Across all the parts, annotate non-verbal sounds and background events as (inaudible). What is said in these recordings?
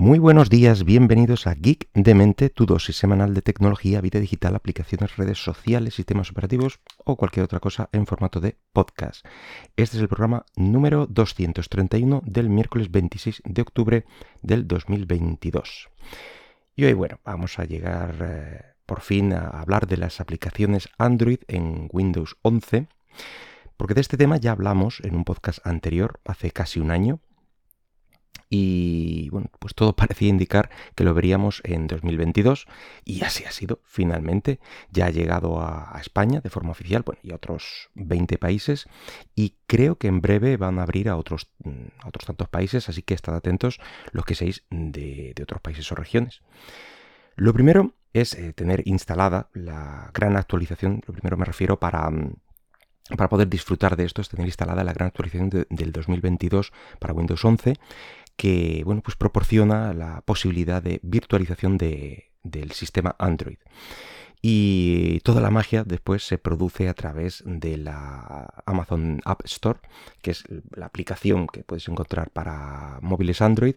Muy buenos días, bienvenidos a Geek de Mente, tu dosis semanal de tecnología, vida digital, aplicaciones, redes sociales, sistemas operativos o cualquier otra cosa en formato de podcast. Este es el programa número 231 del miércoles 26 de octubre del 2022. Y hoy, bueno, vamos a llegar eh, por fin a hablar de las aplicaciones Android en Windows 11, porque de este tema ya hablamos en un podcast anterior, hace casi un año, y bueno, pues todo (laughs) parecía indicar que lo veríamos en 2022 y así ha sido finalmente. Ya ha llegado a, España de forma oficial bueno, y a otros 20 países y creo que en breve van a abrir a otros, mm, otros tantos países, así que estad atentos los que seáis de, otros países o regiones. Lo primero es eh, tener instalada la gran actualización, lo primero me refiero para mm, para poder disfrutar de esto es tener instalada la gran actualización del 2022 para Windows 11 que bueno, pues proporciona la posibilidad de virtualización del sistema Android. Y toda la magia después se produce a través de la Amazon App Store, que es la aplicación que puedes encontrar para móviles Android,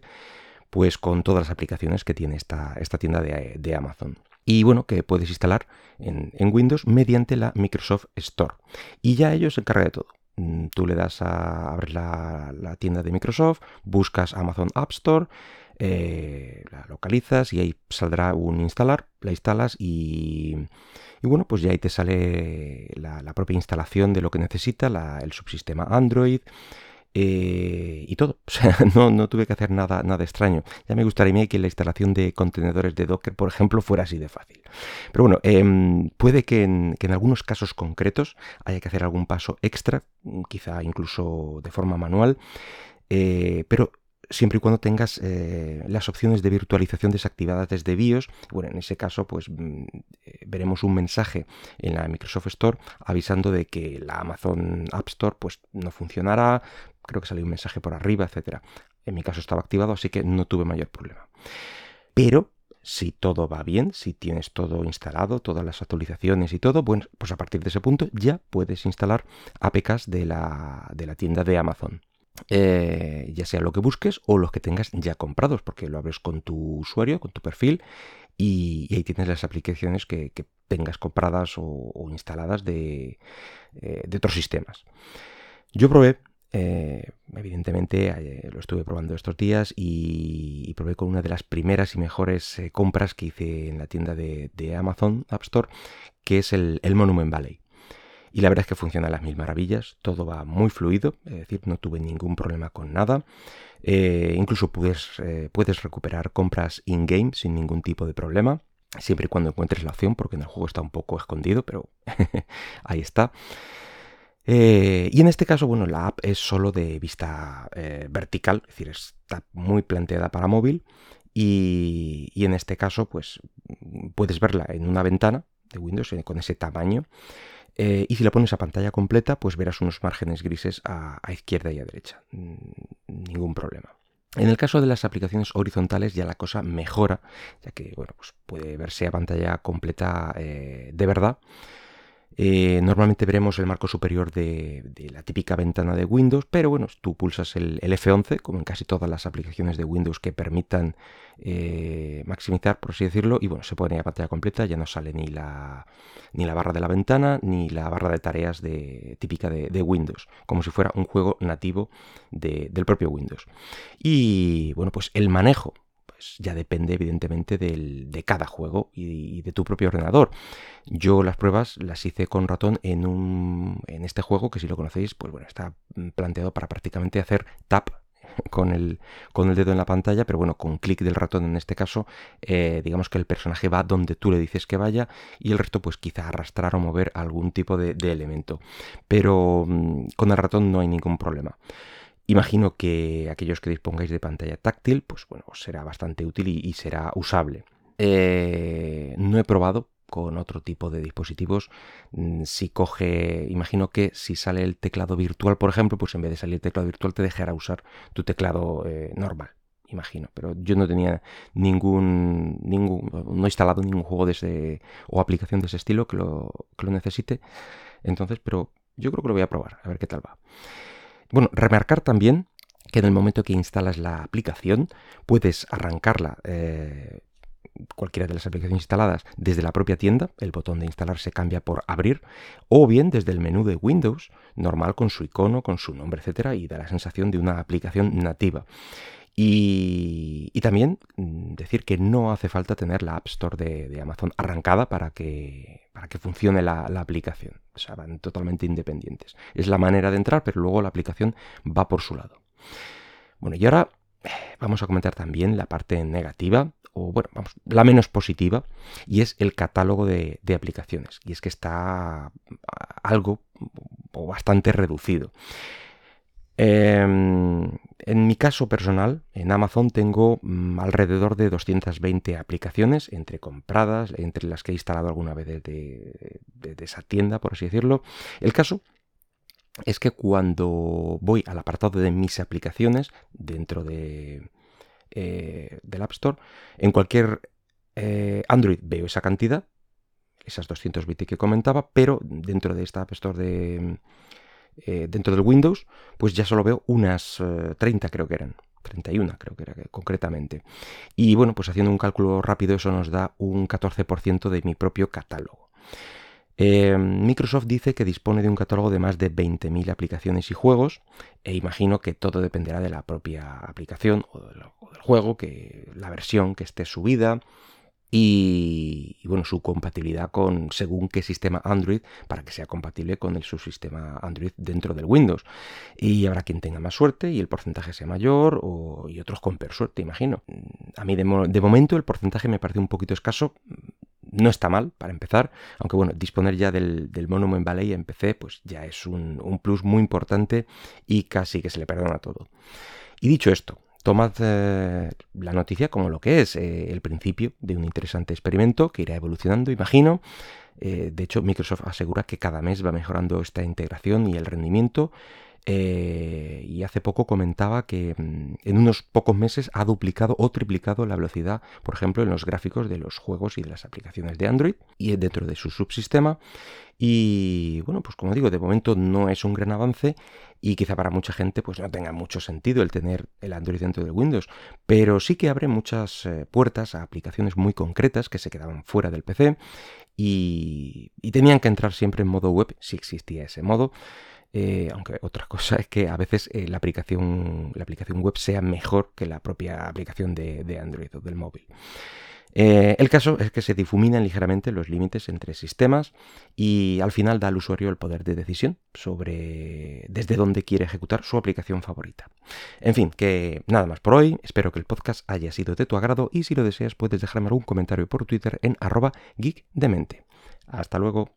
pues con todas las aplicaciones que tiene esta, esta tienda de, Amazon. Y bueno, que puedes instalar en, Windows mediante la Microsoft Store. Y ya ellos se encargan de todo Mm, tú le das a abrir la, tienda de Microsoft, buscas Amazon App Store, eh, la localizas y ahí saldrá un instalar, la instalas y, bueno, pues ya ahí te sale la, propia instalación de lo que necesita, el subsistema Android, eh, y todo. (laughs) O sea, no, tuve que hacer nada, nada extraño. Ya me gustaría que la instalación de contenedores de Docker, por ejemplo, fuera así de fácil. Pero bueno, em, puede que en, algunos casos concretos haya que hacer algún paso extra, quizá incluso de forma manual. Eh, pero siempre y cuando tengas eh, las opciones de virtualización desactivadas desde BIOS. Bueno, en ese caso, pues mm, veremos un mensaje en la Microsoft Store avisando de que la Amazon App Store pues no funcionará. Creo que salió un mensaje por arriba, etcétera. En mi caso estaba activado, así que no tuve mayor problema. Pero si todo va bien, si tienes todo instalado, todas las actualizaciones y todo, bueno, pues a partir de ese punto ya puedes instalar APKs de la, de la tienda de Amazon. Eh, ya sea lo que busques o los que tengas ya comprados, porque lo abres con tu usuario, con tu perfil, y, ahí tienes las aplicaciones que, tengas compradas o, instaladas de, eh, de, otros sistemas. Yo probé, eh, evidentemente lo estuve probando estos días y, probé con una de las primeras y mejores compras que hice en la tienda de, Amazon App Store, que es el, Monument Valley y la verdad es que funciona a las mil maravillas, todo va muy fluido, es decir, no tuve ningún problema con nada. Eh, incluso puedes, eh, puedes recuperar compras in-game sin ningún tipo de problema, siempre y cuando encuentres la opción, porque en el juego está un poco escondido, pero (laughs) ahí está. Eh, y en este caso, bueno, la app es solo de vista vertical, es decir, está muy planteada para móvil. Y, en este caso, pues puedes verla en una ventana de Windows con ese tamaño eh, y si la pones a pantalla completa, pues verás unos márgenes grises a, izquierda y a derecha. Mm, ningún problema. En el caso de las aplicaciones horizontales ya la cosa mejora, ya que bueno, pues puede verse a pantalla completa eh, de verdad. Eh, normalmente veremos el marco superior de, la típica ventana de Windows, pero bueno, tú pulsas el, F11, como en casi todas las aplicaciones de Windows que permitan eh, maximizar, por así decirlo, y bueno, se pone a pantalla completa, ya no sale ni la, ni la barra de la ventana, ni la barra de tareas de, típica de, Windows, como si fuera un juego nativo del propio Windows. Y bueno, pues el manejo ya depende evidentemente de cada juego y, de tu propio ordenador. Yo las pruebas las hice con ratón en, un, en este juego que si lo conocéis, pues bueno, está planteado para prácticamente hacer tap (laughs) con el, con el dedo en la pantalla, pero bueno, con clic del ratón en este caso, eh, digamos que el personaje va donde tú le dices que vaya y el resto pues quizá arrastrar o mover algún tipo de, elemento. Pero mm, con el ratón no hay ningún problema. Imagino que aquellos que dispongáis de pantalla táctil, pues bueno, será bastante útil y, será usable. Eh, no he probado con otro tipo de dispositivos. Mm, si coge, imagino que si sale el teclado virtual, por ejemplo, pues en vez de salir el teclado virtual te dejará usar tu teclado eh, normal. Imagino, pero yo no tenía ningún, ningún, no he instalado ningún juego de ese, o aplicación de ese estilo que lo, que lo necesite. Entonces, pero yo creo que lo voy a probar, a ver qué tal va. Bueno, remarcar también que en el momento que instalas la aplicación puedes arrancarla eh, cualquiera de las aplicaciones instaladas desde la propia tienda, el botón de instalar se cambia por abrir, o bien desde el menú de Windows, normal con su icono, con su nombre, etcétera, y da la sensación de una aplicación nativa. Y, también mm, decir que no hace falta tener la App Store de, Amazon arrancada para que, que funcione la, aplicación. O sea, van totalmente independientes. Es la manera de entrar, pero luego la aplicación va por su lado. Bueno, y ahora eh, vamos a comentar también la parte negativa, o bueno, vamos, la menos positiva, y es el catálogo de, aplicaciones. Y es que está algo o bastante reducido. Em, en mi caso personal, en Amazon tengo mm, alrededor de 220 aplicaciones, entre compradas, entre las que he instalado alguna vez de, esa tienda, por así decirlo. El caso es que cuando voy al apartado de mis aplicaciones dentro de, eh, del App Store, en cualquier eh, Android veo esa cantidad, esas 220 que comentaba, pero dentro de esta App Store de, eh, dentro del Windows, pues ya solo veo unas 30 creo que eran. 31 creo que era concretamente. Y bueno, pues haciendo un cálculo rápido eso nos da un 14% de mi propio catálogo. Eh, Microsoft dice que dispone de un catálogo de más de 20.000 aplicaciones y juegos e imagino que todo dependerá de la propia aplicación o del, juego, que la versión que esté subida y, bueno, su compatibilidad con según qué sistema Android para que sea compatible con el subsistema Android dentro del Windows. Y habrá quien tenga más suerte y el porcentaje sea mayor y otros con peor suerte, imagino. A mí de, momento el porcentaje me parece un poquito escaso no está mal para empezar, aunque bueno, disponer ya del, Monument Valley en PC pues ya es un, plus muy importante y casi que se le perdona todo. Y dicho esto, tomad eh, la noticia como lo que es, eh, el principio de un interesante experimento que irá evolucionando, imagino. Eh, de hecho, Microsoft asegura que cada mes va mejorando esta integración y el rendimiento eh, y hace poco comentaba que mm, en unos pocos meses ha duplicado o triplicado la velocidad, por ejemplo, en los gráficos de los juegos y de las aplicaciones de Android y dentro de su subsistema. Y bueno, pues como digo, de momento no es un gran avance y quizá para mucha gente pues no tenga mucho sentido el tener el Android dentro de Windows, pero sí que abre muchas eh, puertas a aplicaciones muy concretas que se quedaban fuera del PC y, y tenían que entrar siempre en modo web si existía ese modo. Eh, aunque otra cosa es que a veces eh, la, aplicación, la aplicación web sea mejor que la propia aplicación de, Android o del móvil. Eh, el caso es que se difuminan ligeramente los límites entre sistemas y al final da al usuario el poder de decisión sobre desde dónde quiere ejecutar su aplicación favorita. En fin, que nada más por hoy, espero que el podcast haya sido de tu agrado y si lo deseas puedes dejarme algún comentario por Twitter en arroba geekdemente. Hasta luego.